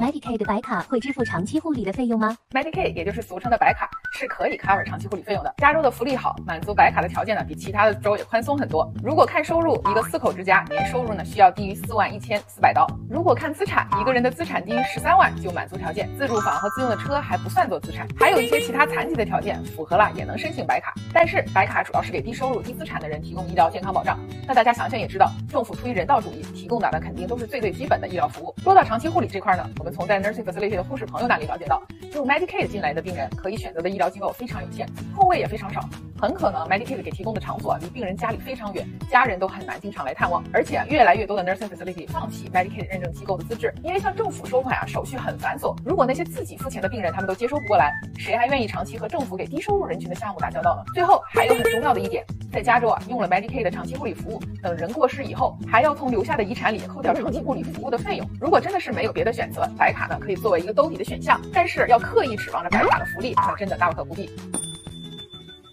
Medicaid 白卡会支付长期护理的费用吗？Medicaid 也就是俗称的白卡是可以 cover 长期护理费用的。加州的福利好，满足白卡的条件呢比其他的州也宽松很多。如果看收入，一个四口之家年收入呢需要低于四万一千四百刀。如果看资产，一个人的资产低于十三万就满足条件。自住房和自用的车还不算作资产，还有一些其他残疾的条件符合了也能申请白卡。但是白卡主要是给低收入低资产的人提供医疗健康保障。那大家想想也知道，政府出于人道主义提供的那肯定都是最最基本的医疗服务。说到长期护理这块呢，我们从在 nursing facility 的护士朋友那里了解到，就 Medicaid 进来的病人可以选择的医医疗机构非常有限，空位也非常少，很可能 Medicaid 给提供的场所离病人家里非常远，家人都很难经常来探望。而且越来越多的 nursing facility 放弃 Medicaid 认证机构的资质，因为向政府收款啊手续很繁琐。如果那些自己付钱的病人他们都接收不过来，谁还愿意长期和政府给低收入人群的项目打交道呢？最后还有很重要的一点，在加州啊用了 Medicaid 的长期护理服务，等人过世以后，还要从留下的遗产里扣掉长期护理服务的费用。如果真的是没有别的选择，白卡呢可以作为一个兜底的选项，但是要刻意指望着白卡的福利，那真的大可不必。